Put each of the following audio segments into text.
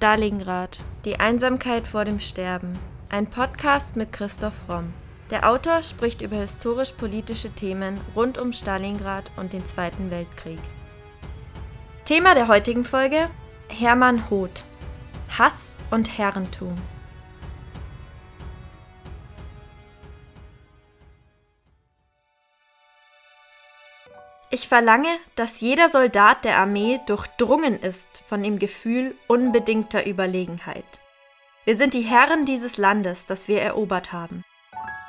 Stalingrad. Die Einsamkeit vor dem Sterben. Ein Podcast mit Christoph Romm. Der Autor spricht über historisch-politische Themen rund um Stalingrad und den Zweiten Weltkrieg. Thema der heutigen Folge: Hermann Hoth. Hass und Herrentum. Ich verlange, dass jeder Soldat der Armee durchdrungen ist von dem Gefühl unbedingter Überlegenheit. Wir sind die Herren dieses Landes, das wir erobert haben.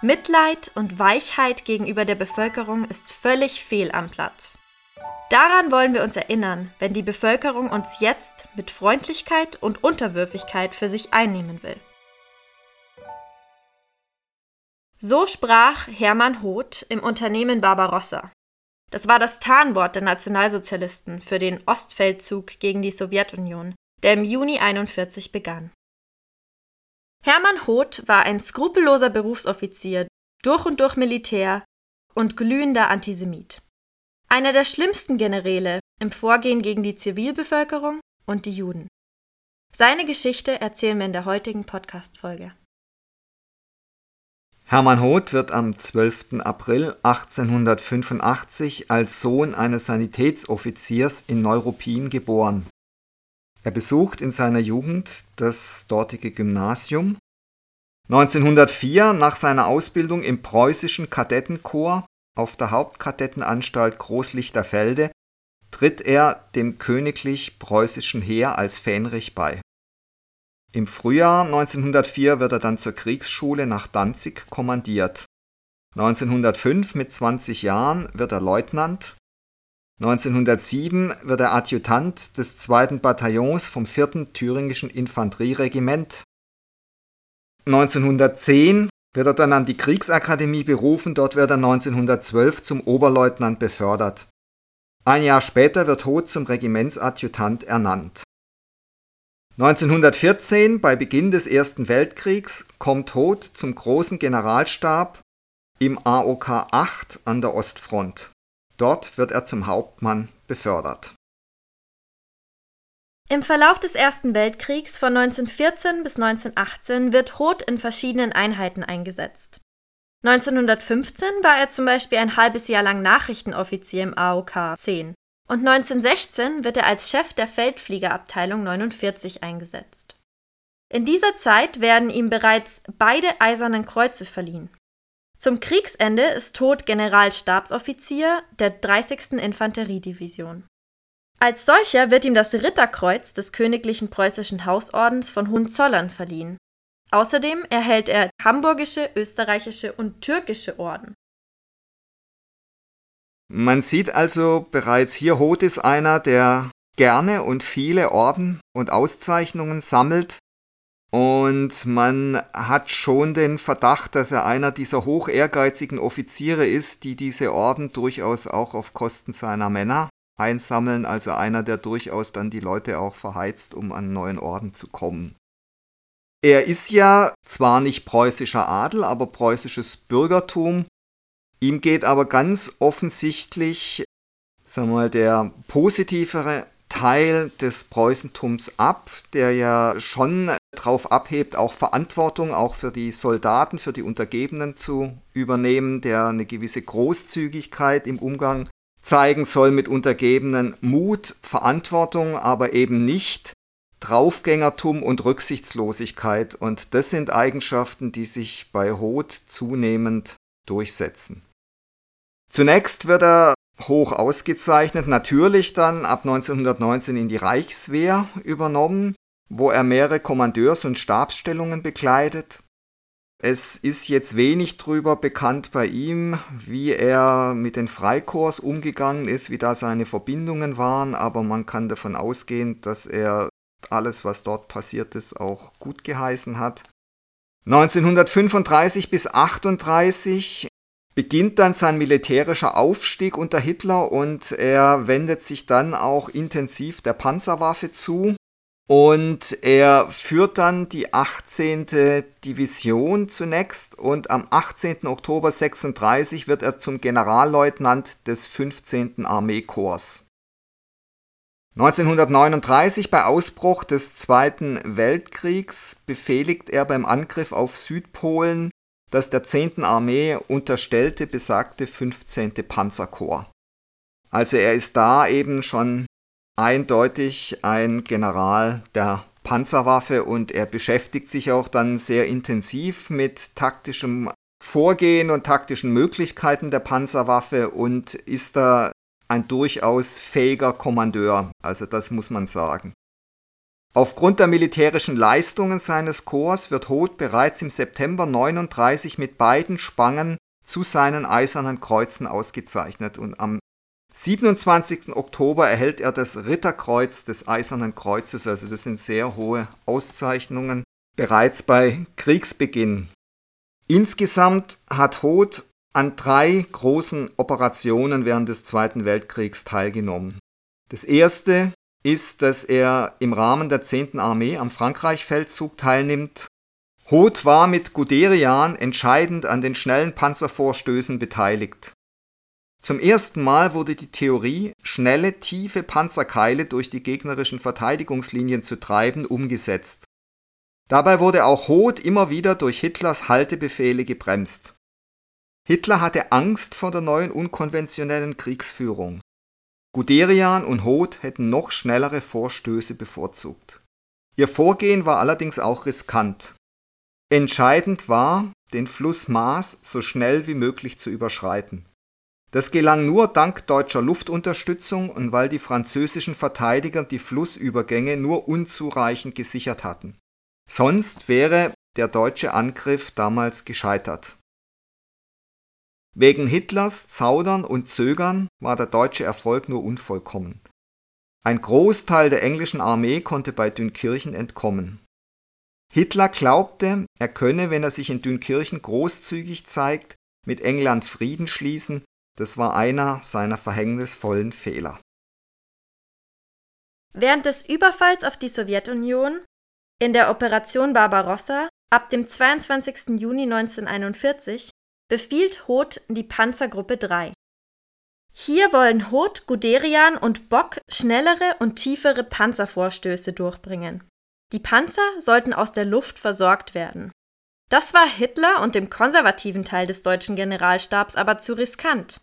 Mitleid und Weichheit gegenüber der Bevölkerung ist völlig fehl am Platz. Daran wollen wir uns erinnern, wenn die Bevölkerung uns jetzt mit Freundlichkeit und Unterwürfigkeit für sich einnehmen will. So sprach Hermann Hoth im Unternehmen Barbarossa. Das war das Tarnwort der Nationalsozialisten für den Ostfeldzug gegen die Sowjetunion, der im Juni 41 begann. Hermann Hoth war ein skrupelloser Berufsoffizier, durch und durch Militär und glühender Antisemit. Einer der schlimmsten Generäle im Vorgehen gegen die Zivilbevölkerung und die Juden. Seine Geschichte erzählen wir in der heutigen Podcast-Folge. Hermann Hoth wird am 12. April 1885 als Sohn eines Sanitätsoffiziers in Neuruppin geboren. Er besucht in seiner Jugend das dortige Gymnasium. 1904, nach seiner Ausbildung im preußischen Kadettenkorps auf der Hauptkadettenanstalt Großlichterfelde, tritt er dem königlich preußischen Heer als Fähnrich bei. Im Frühjahr 1904 wird er dann zur Kriegsschule nach Danzig kommandiert. 1905 mit 20 Jahren wird er Leutnant. 1907 wird er Adjutant des 2. Bataillons vom 4. Thüringischen Infanterieregiment. 1910 wird er dann an die Kriegsakademie berufen, dort wird er 1912 zum Oberleutnant befördert. Ein Jahr später wird Hoth zum Regimentsadjutant ernannt. 1914, bei Beginn des Ersten Weltkriegs, kommt Hoth zum großen Generalstab im AOK 8 an der Ostfront. Dort wird er zum Hauptmann befördert. Im Verlauf des Ersten Weltkriegs von 1914 bis 1918 wird Hoth in verschiedenen Einheiten eingesetzt. 1915 war er zum Beispiel ein halbes Jahr lang Nachrichtenoffizier im AOK 10 und 1916 wird er als Chef der Feldfliegerabteilung 49 eingesetzt. In dieser Zeit werden ihm bereits beide Eisernen Kreuze verliehen. Zum Kriegsende ist Tod Generalstabsoffizier der 30. Infanteriedivision. Als solcher wird ihm das Ritterkreuz des Königlichen Preußischen Hausordens von Hohenzollern verliehen. Außerdem erhält er hamburgische, österreichische und türkische Orden. Man sieht also bereits hier, Hoth ist einer, der gerne und viele Orden und Auszeichnungen sammelt. Und man hat schon den Verdacht, dass er einer dieser hoch ehrgeizigen Offiziere ist, die diese Orden durchaus auch auf Kosten seiner Männer einsammeln. Also einer, der durchaus dann die Leute auch verheizt, um an neuen Orden zu kommen. Er ist ja zwar nicht preußischer Adel, aber preußisches Bürgertum Ihm geht aber ganz offensichtlich, sagen wir mal, der positivere Teil des Preußentums ab, der ja schon darauf abhebt, auch Verantwortung auch für die Soldaten, für die Untergebenen zu übernehmen, der eine gewisse Großzügigkeit im Umgang zeigen soll mit Untergebenen, Mut, Verantwortung, aber eben nicht Draufgängertum und Rücksichtslosigkeit. Und das sind Eigenschaften, die sich bei Hoth zunehmend durchsetzen. Zunächst wird er hoch ausgezeichnet, natürlich dann ab 1919 in die Reichswehr übernommen, wo er mehrere Kommandeurs- und Stabsstellungen bekleidet. Es ist jetzt wenig drüber bekannt bei ihm, wie er mit den Freikorps umgegangen ist, wie da seine Verbindungen waren, aber man kann davon ausgehen, dass er alles, was dort passiert ist, auch gut geheißen hat. 1935 bis 1938 beginnt dann sein militärischer Aufstieg unter Hitler und er wendet sich dann auch intensiv der Panzerwaffe zu. Und er führt dann die 18. Division zunächst und am 18. Oktober 36 wird er zum Generalleutnant des 15. Armeekorps. 1939 bei Ausbruch des Zweiten Weltkriegs befehligt er beim Angriff auf Südpolen das der 10. Armee unterstellte besagte 15. Panzerkorps. Also er ist da eben schon eindeutig ein General der Panzerwaffe und er beschäftigt sich auch dann sehr intensiv mit taktischem Vorgehen und taktischen Möglichkeiten der Panzerwaffe und ist da ein durchaus fähiger Kommandeur, also das muss man sagen. Aufgrund der militärischen Leistungen seines Korps wird Hoth bereits im September 39 mit beiden Spangen zu seinen Eisernen Kreuzen ausgezeichnet und am 27. Oktober erhält er das Ritterkreuz des Eisernen Kreuzes, also das sind sehr hohe Auszeichnungen, bereits bei Kriegsbeginn. Insgesamt hat Hoth an drei großen Operationen während des Zweiten Weltkriegs teilgenommen. Das erste ist, dass er im Rahmen der 10. Armee am Frankreich-Feldzug teilnimmt. Hoth war mit Guderian entscheidend an den schnellen Panzervorstößen beteiligt. Zum ersten Mal wurde die Theorie, schnelle, tiefe Panzerkeile durch die gegnerischen Verteidigungslinien zu treiben, umgesetzt. Dabei wurde auch Hoth immer wieder durch Hitlers Haltebefehle gebremst. Hitler hatte Angst vor der neuen unkonventionellen Kriegsführung. Guderian und Hoth hätten noch schnellere Vorstöße bevorzugt. Ihr Vorgehen war allerdings auch riskant. Entscheidend war, den Fluss Maas so schnell wie möglich zu überschreiten. Das gelang nur dank deutscher Luftunterstützung und weil die französischen Verteidiger die Flussübergänge nur unzureichend gesichert hatten. Sonst wäre der deutsche Angriff damals gescheitert. Wegen Hitlers Zaudern und Zögern war der deutsche Erfolg nur unvollkommen. Ein Großteil der englischen Armee konnte bei Dünkirchen entkommen. Hitler glaubte, er könne, wenn er sich in Dünkirchen großzügig zeigt, mit England Frieden schließen, das war einer seiner verhängnisvollen Fehler. Während des Überfalls auf die Sowjetunion in der Operation Barbarossa ab dem 22. Juni 1941 befiehlt Hoth die Panzergruppe 3. Hier wollen Hoth, Guderian und Bock schnellere und tiefere Panzervorstöße durchbringen. Die Panzer sollten aus der Luft versorgt werden. Das war Hitler und dem konservativen Teil des deutschen Generalstabs aber zu riskant.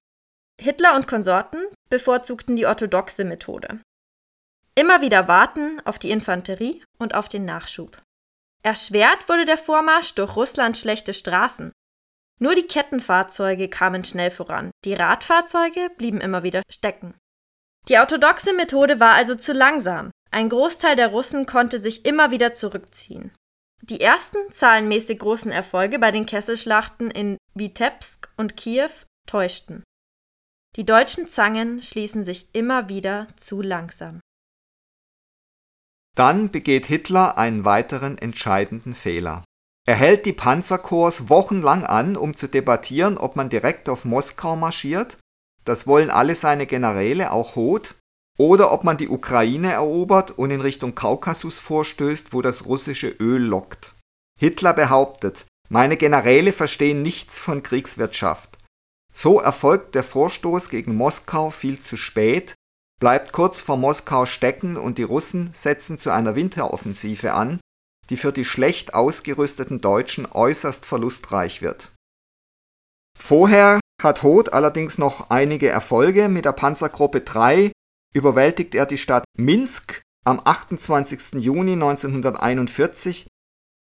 Hitler und Konsorten bevorzugten die orthodoxe Methode. Immer wieder warten auf die Infanterie und auf den Nachschub. Erschwert wurde der Vormarsch durch Russlands schlechte Straßen. Nur die Kettenfahrzeuge kamen schnell voran, die Radfahrzeuge blieben immer wieder stecken. Die orthodoxe Methode war also zu langsam. Ein Großteil der Russen konnte sich immer wieder zurückziehen. Die ersten zahlenmäßig großen Erfolge bei den Kesselschlachten in Vitebsk und Kiew täuschten. Die deutschen Zangen schließen sich immer wieder zu langsam. Dann begeht Hitler einen weiteren entscheidenden Fehler. Er hält die Panzerkorps wochenlang an, um zu debattieren, ob man direkt auf Moskau marschiert, das wollen alle seine Generäle, auch Hoth, oder ob man die Ukraine erobert und in Richtung Kaukasus vorstößt, wo das russische Öl lockt. Hitler behauptet, meine Generäle verstehen nichts von Kriegswirtschaft. So erfolgt der Vorstoß gegen Moskau viel zu spät, bleibt kurz vor Moskau stecken und die Russen setzen zu einer Winteroffensive an, die für die schlecht ausgerüsteten Deutschen äußerst verlustreich wird. Vorher hat Hoth allerdings noch einige Erfolge. Mit der Panzergruppe 3 überwältigt er die Stadt Minsk am 28. Juni 1941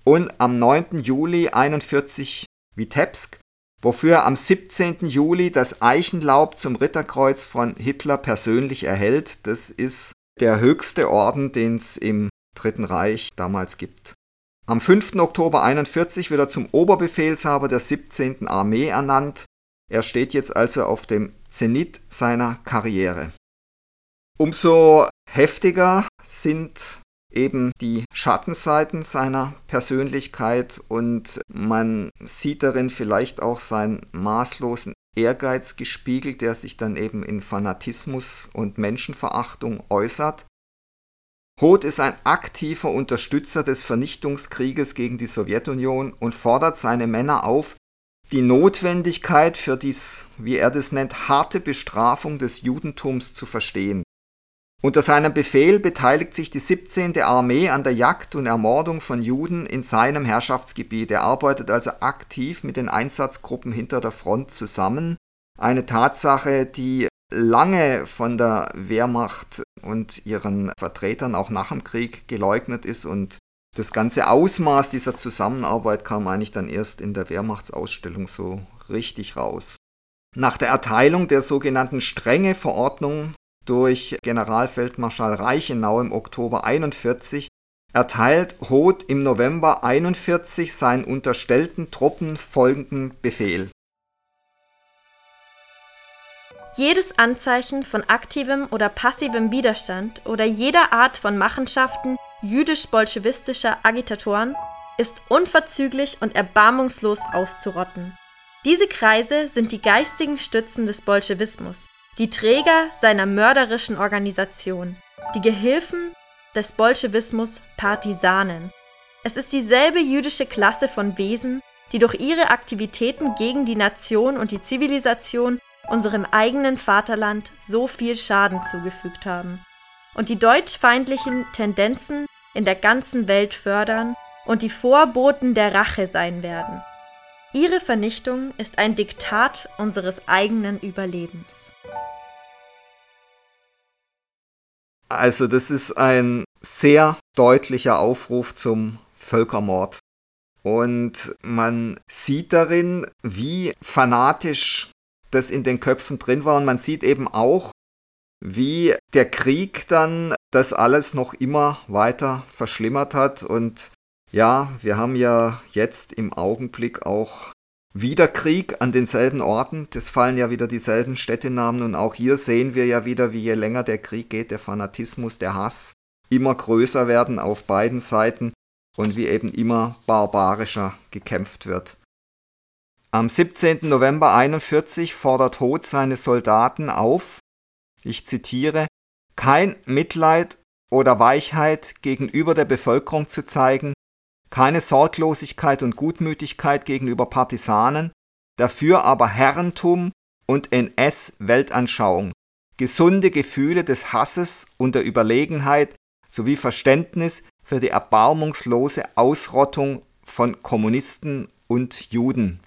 und am 9. Juli 1941 Vitebsk, wofür er am 17. Juli das Eichenlaub zum Ritterkreuz von Hitler persönlich erhält. Das ist der höchste Orden, den es im Dritten Reich damals gibt. Am 5. Oktober 1941 wird er zum Oberbefehlshaber der 17. Armee ernannt. Er steht jetzt also auf dem Zenit seiner Karriere. Umso heftiger sind eben die Schattenseiten seiner Persönlichkeit und man sieht darin vielleicht auch seinen maßlosen Ehrgeiz gespiegelt, der sich dann eben in Fanatismus und Menschenverachtung äußert. Hoth ist ein aktiver Unterstützer des Vernichtungskrieges gegen die Sowjetunion und fordert seine Männer auf, die Notwendigkeit für dies, wie er das nennt, harte Bestrafung des Judentums zu verstehen. Unter seinem Befehl beteiligt sich die 17. Armee an der Jagd und Ermordung von Juden in seinem Herrschaftsgebiet. Er arbeitet also aktiv mit den Einsatzgruppen hinter der Front zusammen. Eine Tatsache, die lange von der Wehrmacht und ihren Vertretern auch nach dem Krieg geleugnet ist und das ganze Ausmaß dieser Zusammenarbeit kam eigentlich dann erst in der Wehrmachtsausstellung so richtig raus. Nach der Erteilung der sogenannten strenge Verordnung durch Generalfeldmarschall Reichenau im Oktober 41 erteilt Hoth im November 41 seinen unterstellten Truppen folgenden Befehl. Jedes Anzeichen von aktivem oder passivem Widerstand oder jeder Art von Machenschaften jüdisch-bolschewistischer Agitatoren ist unverzüglich und erbarmungslos auszurotten. Diese Kreise sind die geistigen Stützen des Bolschewismus, die Träger seiner mörderischen Organisation, die Gehilfen des Bolschewismus Partisanen. Es ist dieselbe jüdische Klasse von Wesen, die durch ihre Aktivitäten gegen die Nation und die Zivilisation unserem eigenen Vaterland so viel Schaden zugefügt haben und die deutschfeindlichen Tendenzen in der ganzen Welt fördern und die Vorboten der Rache sein werden. Ihre Vernichtung ist ein Diktat unseres eigenen Überlebens. Also das ist ein sehr deutlicher Aufruf zum Völkermord. Und man sieht darin, wie fanatisch das in den Köpfen drin war. Und man sieht eben auch, wie der Krieg dann das alles noch immer weiter verschlimmert hat. Und ja, wir haben ja jetzt im Augenblick auch wieder Krieg an denselben Orten. Das fallen ja wieder dieselben Städtenamen. Und auch hier sehen wir ja wieder, wie je länger der Krieg geht, der Fanatismus, der Hass immer größer werden auf beiden Seiten und wie eben immer barbarischer gekämpft wird. Am 17. November 1941 fordert Hoth seine Soldaten auf, ich zitiere, kein Mitleid oder Weichheit gegenüber der Bevölkerung zu zeigen, keine Sorglosigkeit und Gutmütigkeit gegenüber Partisanen, dafür aber Herrentum und NS-Weltanschauung, gesunde Gefühle des Hasses und der Überlegenheit sowie Verständnis für die erbarmungslose Ausrottung von Kommunisten und Juden.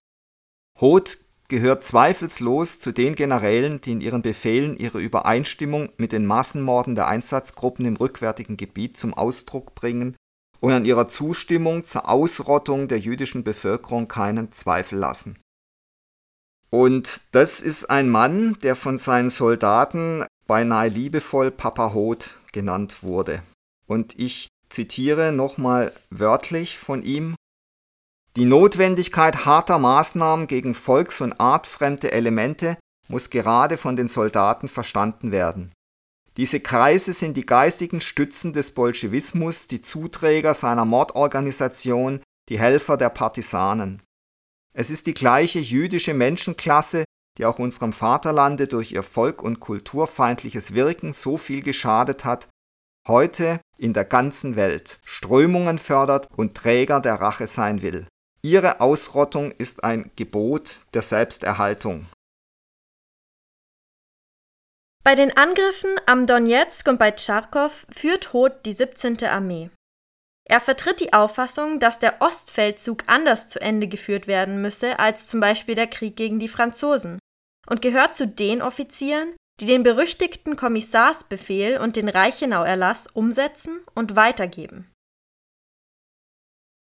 Hoth gehört zweifellos zu den Generälen, die in ihren Befehlen ihre Übereinstimmung mit den Massenmorden der Einsatzgruppen im rückwärtigen Gebiet zum Ausdruck bringen und an ihrer Zustimmung zur Ausrottung der jüdischen Bevölkerung keinen Zweifel lassen. Und das ist ein Mann, der von seinen Soldaten beinahe liebevoll Papa Hoth genannt wurde. Und ich zitiere nochmal wörtlich von ihm die Notwendigkeit harter Maßnahmen gegen volks- und artfremde Elemente muss gerade von den Soldaten verstanden werden. Diese Kreise sind die geistigen Stützen des Bolschewismus, die Zuträger seiner Mordorganisation, die Helfer der Partisanen. Es ist die gleiche jüdische Menschenklasse, die auch unserem Vaterlande durch ihr volk- und kulturfeindliches Wirken so viel geschadet hat, heute in der ganzen Welt Strömungen fördert und Träger der Rache sein will. Ihre Ausrottung ist ein Gebot der Selbsterhaltung. Bei den Angriffen am Donetsk und bei Tscharkow führt Hoth die 17. Armee. Er vertritt die Auffassung, dass der Ostfeldzug anders zu Ende geführt werden müsse als zum Beispiel der Krieg gegen die Franzosen und gehört zu den Offizieren, die den berüchtigten Kommissarsbefehl und den Reichenau-Erlass umsetzen und weitergeben.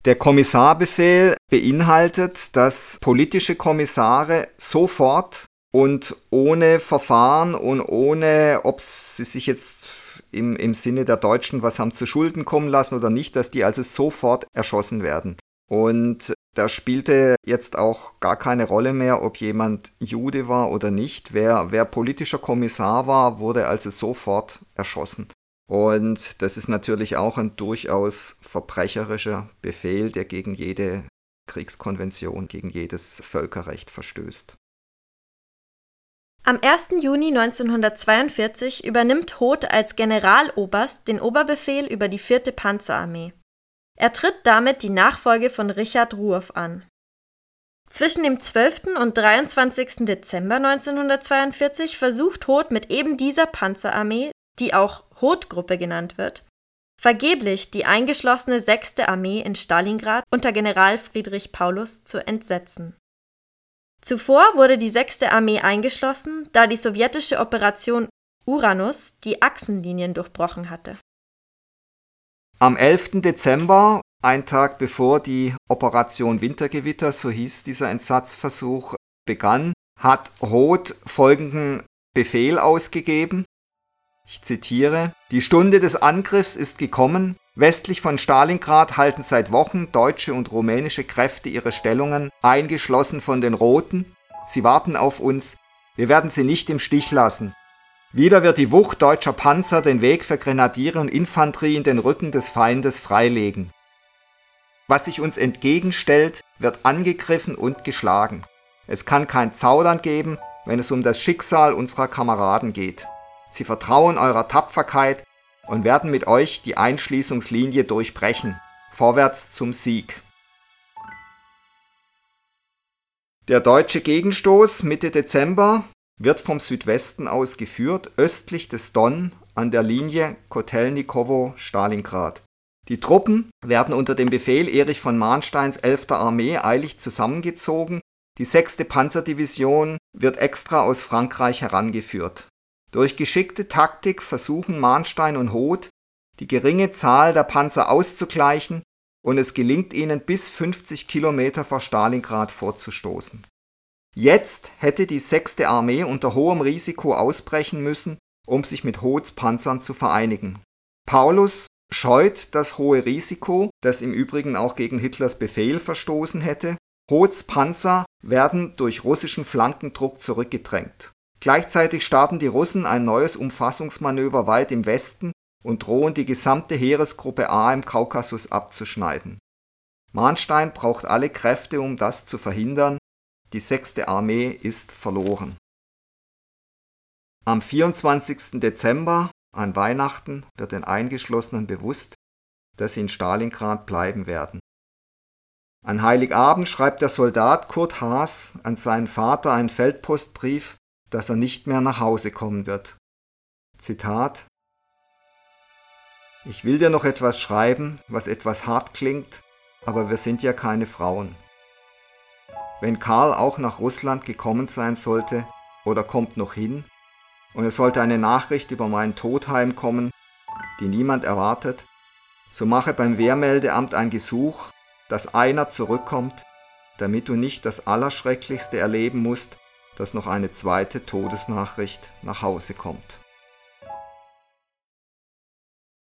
Der Kommissarbefehl beinhaltet, dass politische Kommissare sofort und ohne Verfahren und ohne, ob sie sich jetzt im, im Sinne der Deutschen was haben zu Schulden kommen lassen oder nicht, dass die also sofort erschossen werden. Und da spielte jetzt auch gar keine Rolle mehr, ob jemand Jude war oder nicht. Wer, wer politischer Kommissar war, wurde also sofort erschossen. Und das ist natürlich auch ein durchaus verbrecherischer Befehl, der gegen jede Kriegskonvention, gegen jedes Völkerrecht verstößt. Am 1. Juni 1942 übernimmt Hoth als Generaloberst den Oberbefehl über die 4. Panzerarmee. Er tritt damit die Nachfolge von Richard Ruoff an. Zwischen dem 12. und 23. Dezember 1942 versucht Hoth mit eben dieser Panzerarmee die auch Hoth-Gruppe genannt wird, vergeblich die eingeschlossene 6. Armee in Stalingrad unter General Friedrich Paulus zu entsetzen. Zuvor wurde die 6. Armee eingeschlossen, da die sowjetische Operation Uranus die Achsenlinien durchbrochen hatte. Am 11. Dezember, ein Tag bevor die Operation Wintergewitter, so hieß dieser Entsatzversuch, begann, hat Roth folgenden Befehl ausgegeben. Ich zitiere, Die Stunde des Angriffs ist gekommen. Westlich von Stalingrad halten seit Wochen deutsche und rumänische Kräfte ihre Stellungen, eingeschlossen von den Roten. Sie warten auf uns. Wir werden sie nicht im Stich lassen. Wieder wird die Wucht deutscher Panzer den Weg für Grenadiere und Infanterie in den Rücken des Feindes freilegen. Was sich uns entgegenstellt, wird angegriffen und geschlagen. Es kann kein Zaudern geben, wenn es um das Schicksal unserer Kameraden geht. Sie vertrauen eurer Tapferkeit und werden mit euch die Einschließungslinie durchbrechen. Vorwärts zum Sieg. Der deutsche Gegenstoß Mitte Dezember wird vom Südwesten aus geführt, östlich des Don an der Linie Kotelnikowo-Stalingrad. Die Truppen werden unter dem Befehl Erich von Mahnsteins 11. Armee eilig zusammengezogen die 6. Panzerdivision wird extra aus Frankreich herangeführt. Durch geschickte Taktik versuchen Mahnstein und Hoth, die geringe Zahl der Panzer auszugleichen, und es gelingt ihnen bis 50 Kilometer vor Stalingrad vorzustoßen. Jetzt hätte die 6. Armee unter hohem Risiko ausbrechen müssen, um sich mit Hoths Panzern zu vereinigen. Paulus scheut das hohe Risiko, das im Übrigen auch gegen Hitlers Befehl verstoßen hätte, Hoths Panzer werden durch russischen Flankendruck zurückgedrängt. Gleichzeitig starten die Russen ein neues Umfassungsmanöver weit im Westen und drohen die gesamte Heeresgruppe A im Kaukasus abzuschneiden. Mahnstein braucht alle Kräfte, um das zu verhindern. Die 6. Armee ist verloren. Am 24. Dezember, an Weihnachten, wird den Eingeschlossenen bewusst, dass sie in Stalingrad bleiben werden. An Heiligabend schreibt der Soldat Kurt Haas an seinen Vater einen Feldpostbrief, dass er nicht mehr nach Hause kommen wird. Zitat Ich will dir noch etwas schreiben, was etwas hart klingt, aber wir sind ja keine Frauen. Wenn Karl auch nach Russland gekommen sein sollte oder kommt noch hin, und es sollte eine Nachricht über meinen Tod heimkommen, die niemand erwartet, so mache beim Wehrmeldeamt ein Gesuch dass einer zurückkommt, damit du nicht das Allerschrecklichste erleben musst, dass noch eine zweite Todesnachricht nach Hause kommt.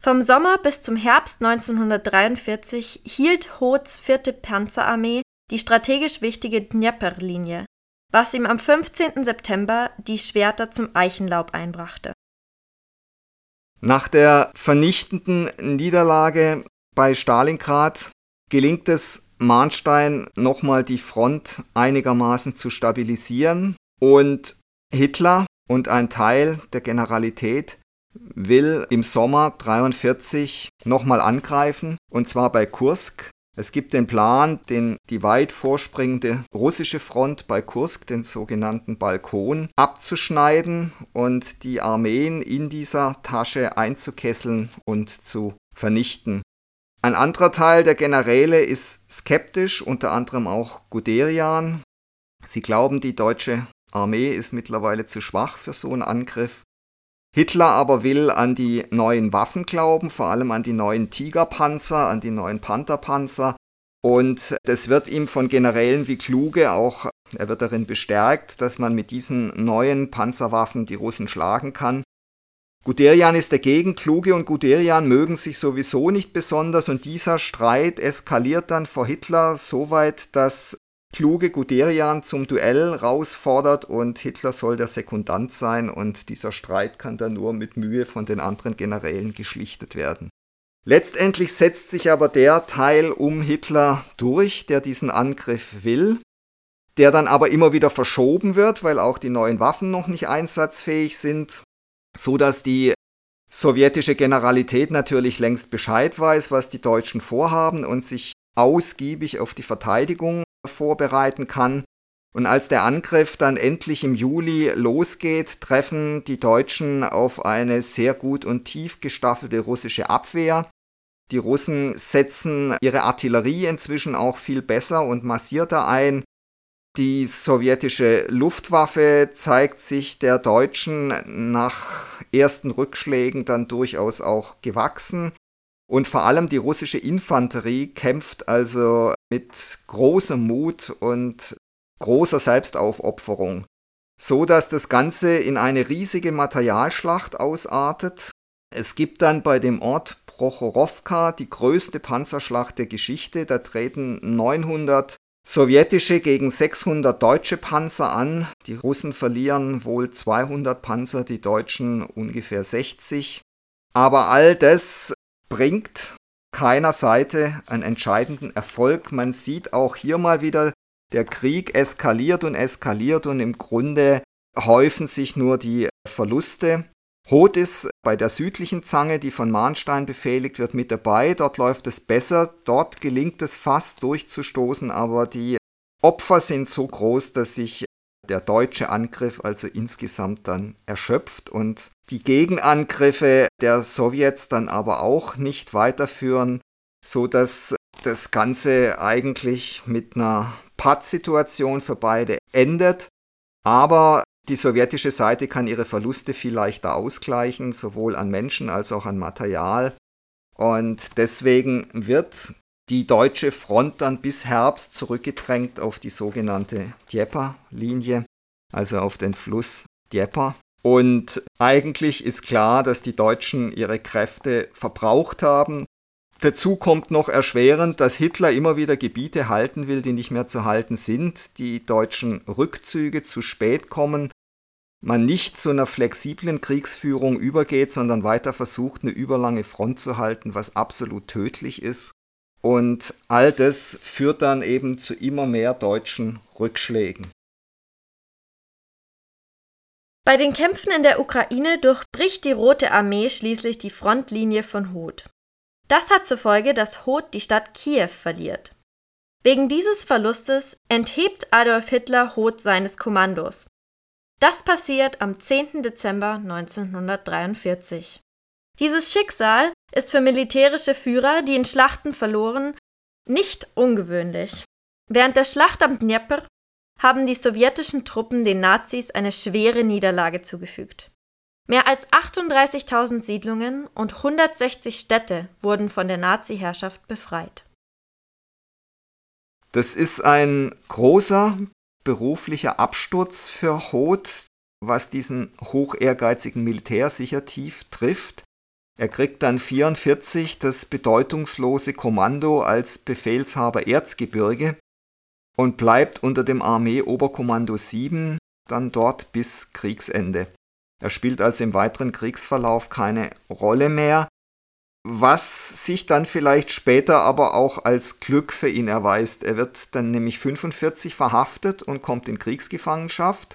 Vom Sommer bis zum Herbst 1943 hielt Hoths vierte Panzerarmee die strategisch wichtige Dnieper-Linie, was ihm am 15. September die Schwerter zum Eichenlaub einbrachte. Nach der vernichtenden Niederlage bei Stalingrad gelingt es Mahnstein nochmal die Front einigermaßen zu stabilisieren und Hitler und ein Teil der Generalität will im Sommer 43 nochmal angreifen und zwar bei Kursk. Es gibt den Plan, den, die weit vorspringende russische Front bei Kursk, den sogenannten Balkon, abzuschneiden und die Armeen in dieser Tasche einzukesseln und zu vernichten. Ein anderer Teil der Generäle ist skeptisch, unter anderem auch Guderian. Sie glauben, die deutsche Armee ist mittlerweile zu schwach für so einen Angriff. Hitler aber will an die neuen Waffen glauben, vor allem an die neuen Tigerpanzer, an die neuen Pantherpanzer. Und das wird ihm von Generälen wie Kluge auch, er wird darin bestärkt, dass man mit diesen neuen Panzerwaffen die Russen schlagen kann. Guderian ist dagegen, Kluge und Guderian mögen sich sowieso nicht besonders und dieser Streit eskaliert dann vor Hitler so weit, dass Kluge Guderian zum Duell rausfordert und Hitler soll der Sekundant sein und dieser Streit kann dann nur mit Mühe von den anderen Generälen geschlichtet werden. Letztendlich setzt sich aber der Teil um Hitler durch, der diesen Angriff will, der dann aber immer wieder verschoben wird, weil auch die neuen Waffen noch nicht einsatzfähig sind so dass die sowjetische Generalität natürlich längst Bescheid weiß, was die Deutschen vorhaben und sich ausgiebig auf die Verteidigung vorbereiten kann. Und als der Angriff dann endlich im Juli losgeht, treffen die Deutschen auf eine sehr gut und tief gestaffelte russische Abwehr. Die Russen setzen ihre Artillerie inzwischen auch viel besser und massierter ein. Die sowjetische Luftwaffe zeigt sich der Deutschen nach ersten Rückschlägen dann durchaus auch gewachsen. Und vor allem die russische Infanterie kämpft also mit großem Mut und großer Selbstaufopferung, so dass das Ganze in eine riesige Materialschlacht ausartet. Es gibt dann bei dem Ort Prochorowka die größte Panzerschlacht der Geschichte. Da treten 900 sowjetische gegen 600 deutsche Panzer an. Die Russen verlieren wohl 200 Panzer, die Deutschen ungefähr 60. Aber all das bringt keiner Seite einen entscheidenden Erfolg. Man sieht auch hier mal wieder der Krieg eskaliert und eskaliert und im Grunde häufen sich nur die Verluste. Hoth ist bei der südlichen Zange, die von Mahnstein befehligt wird, mit dabei. Dort läuft es besser. Dort gelingt es fast durchzustoßen, aber die Opfer sind so groß, dass sich der deutsche Angriff also insgesamt dann erschöpft und die Gegenangriffe der Sowjets dann aber auch nicht weiterführen, so dass das Ganze eigentlich mit einer Pattsituation für beide endet. Aber die sowjetische Seite kann ihre Verluste viel leichter ausgleichen, sowohl an Menschen als auch an Material. Und deswegen wird die deutsche Front dann bis Herbst zurückgedrängt auf die sogenannte Djeper-Linie, also auf den Fluss Djeper. Und eigentlich ist klar, dass die Deutschen ihre Kräfte verbraucht haben Dazu kommt noch erschwerend, dass Hitler immer wieder Gebiete halten will, die nicht mehr zu halten sind, die deutschen Rückzüge zu spät kommen, man nicht zu einer flexiblen Kriegsführung übergeht, sondern weiter versucht, eine überlange Front zu halten, was absolut tödlich ist. Und all das führt dann eben zu immer mehr deutschen Rückschlägen. Bei den Kämpfen in der Ukraine durchbricht die Rote Armee schließlich die Frontlinie von Hoth. Das hat zur Folge, dass Hoth die Stadt Kiew verliert. Wegen dieses Verlustes enthebt Adolf Hitler Hoth seines Kommandos. Das passiert am 10. Dezember 1943. Dieses Schicksal ist für militärische Führer, die in Schlachten verloren, nicht ungewöhnlich. Während der Schlacht am Dnieper haben die sowjetischen Truppen den Nazis eine schwere Niederlage zugefügt. Mehr als 38.000 Siedlungen und 160 Städte wurden von der Nazi-Herrschaft befreit. Das ist ein großer beruflicher Absturz für Hoth, was diesen hoch ehrgeizigen Militär sicher tief trifft. Er kriegt dann 44 das bedeutungslose Kommando als Befehlshaber Erzgebirge und bleibt unter dem Armee-Oberkommando 7 dann dort bis Kriegsende. Er spielt also im weiteren Kriegsverlauf keine Rolle mehr, was sich dann vielleicht später aber auch als Glück für ihn erweist. Er wird dann nämlich 45 verhaftet und kommt in Kriegsgefangenschaft.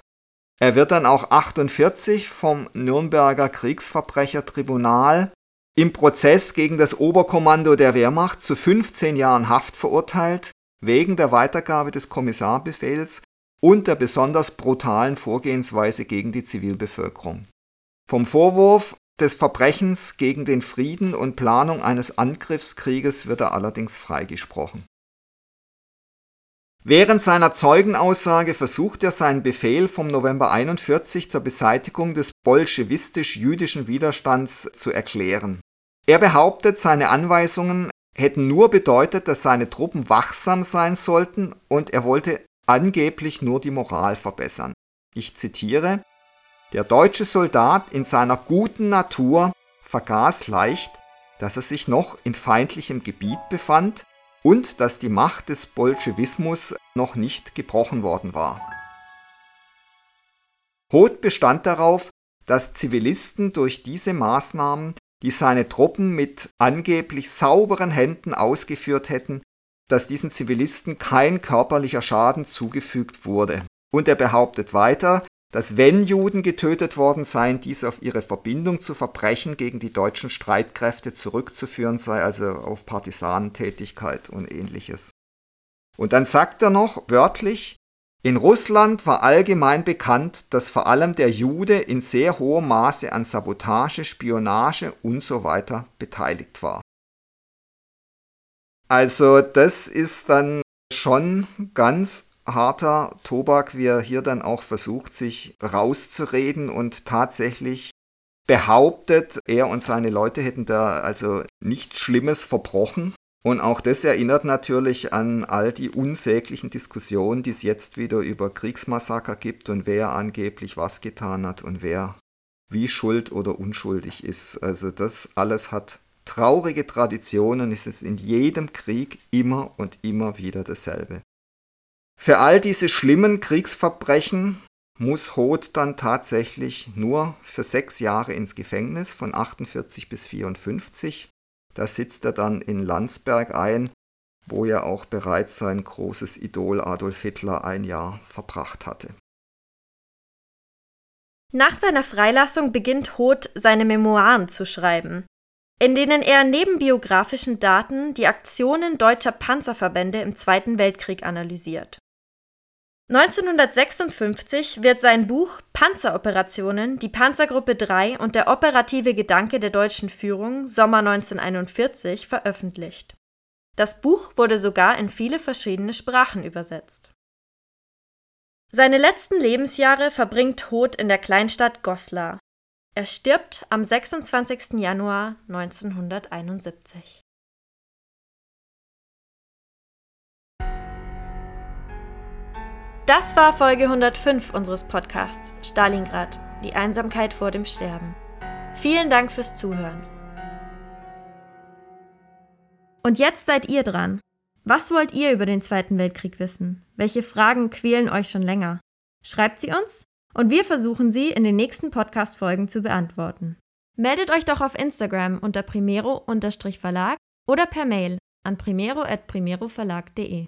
Er wird dann auch 48 vom Nürnberger Kriegsverbrechertribunal im Prozess gegen das Oberkommando der Wehrmacht zu 15 Jahren Haft verurteilt, wegen der Weitergabe des Kommissarbefehls und der besonders brutalen Vorgehensweise gegen die Zivilbevölkerung. Vom Vorwurf des Verbrechens gegen den Frieden und Planung eines Angriffskrieges wird er allerdings freigesprochen. Während seiner Zeugenaussage versucht er seinen Befehl vom November 41 zur Beseitigung des bolschewistisch-jüdischen Widerstands zu erklären. Er behauptet, seine Anweisungen hätten nur bedeutet, dass seine Truppen wachsam sein sollten und er wollte angeblich nur die Moral verbessern. Ich zitiere, der deutsche Soldat in seiner guten Natur vergaß leicht, dass er sich noch in feindlichem Gebiet befand und dass die Macht des Bolschewismus noch nicht gebrochen worden war. Hoth bestand darauf, dass Zivilisten durch diese Maßnahmen, die seine Truppen mit angeblich sauberen Händen ausgeführt hätten, dass diesen Zivilisten kein körperlicher Schaden zugefügt wurde. Und er behauptet weiter, dass wenn Juden getötet worden seien, dies auf ihre Verbindung zu Verbrechen gegen die deutschen Streitkräfte zurückzuführen sei, also auf Partisanentätigkeit und ähnliches. Und dann sagt er noch wörtlich, In Russland war allgemein bekannt, dass vor allem der Jude in sehr hohem Maße an Sabotage, Spionage usw. So beteiligt war. Also das ist dann schon ganz harter Tobak, wie er hier dann auch versucht, sich rauszureden und tatsächlich behauptet, er und seine Leute hätten da also nichts Schlimmes verbrochen. Und auch das erinnert natürlich an all die unsäglichen Diskussionen, die es jetzt wieder über Kriegsmassaker gibt und wer angeblich was getan hat und wer wie schuld oder unschuldig ist. Also das alles hat traurige Traditionen, ist es in jedem Krieg immer und immer wieder dasselbe. Für all diese schlimmen Kriegsverbrechen muss Hoth dann tatsächlich nur für sechs Jahre ins Gefängnis von 48 bis 54 da sitzt er dann in Landsberg ein, wo ja auch bereits sein großes Idol Adolf Hitler ein Jahr verbracht hatte. Nach seiner Freilassung beginnt Hoth seine Memoiren zu schreiben, in denen er neben biografischen Daten die Aktionen deutscher Panzerverbände im Zweiten Weltkrieg analysiert. 1956 wird sein Buch Panzeroperationen, die Panzergruppe 3 und der operative Gedanke der deutschen Führung Sommer 1941 veröffentlicht. Das Buch wurde sogar in viele verschiedene Sprachen übersetzt. Seine letzten Lebensjahre verbringt Hoth in der Kleinstadt Goslar. Er stirbt am 26. Januar 1971. Das war Folge 105 unseres Podcasts Stalingrad, die Einsamkeit vor dem Sterben. Vielen Dank fürs Zuhören. Und jetzt seid ihr dran. Was wollt ihr über den Zweiten Weltkrieg wissen? Welche Fragen quälen euch schon länger? Schreibt sie uns und wir versuchen sie in den nächsten Podcast-Folgen zu beantworten. Meldet euch doch auf Instagram unter primero-verlag oder per Mail an primero.primeroverlag.de.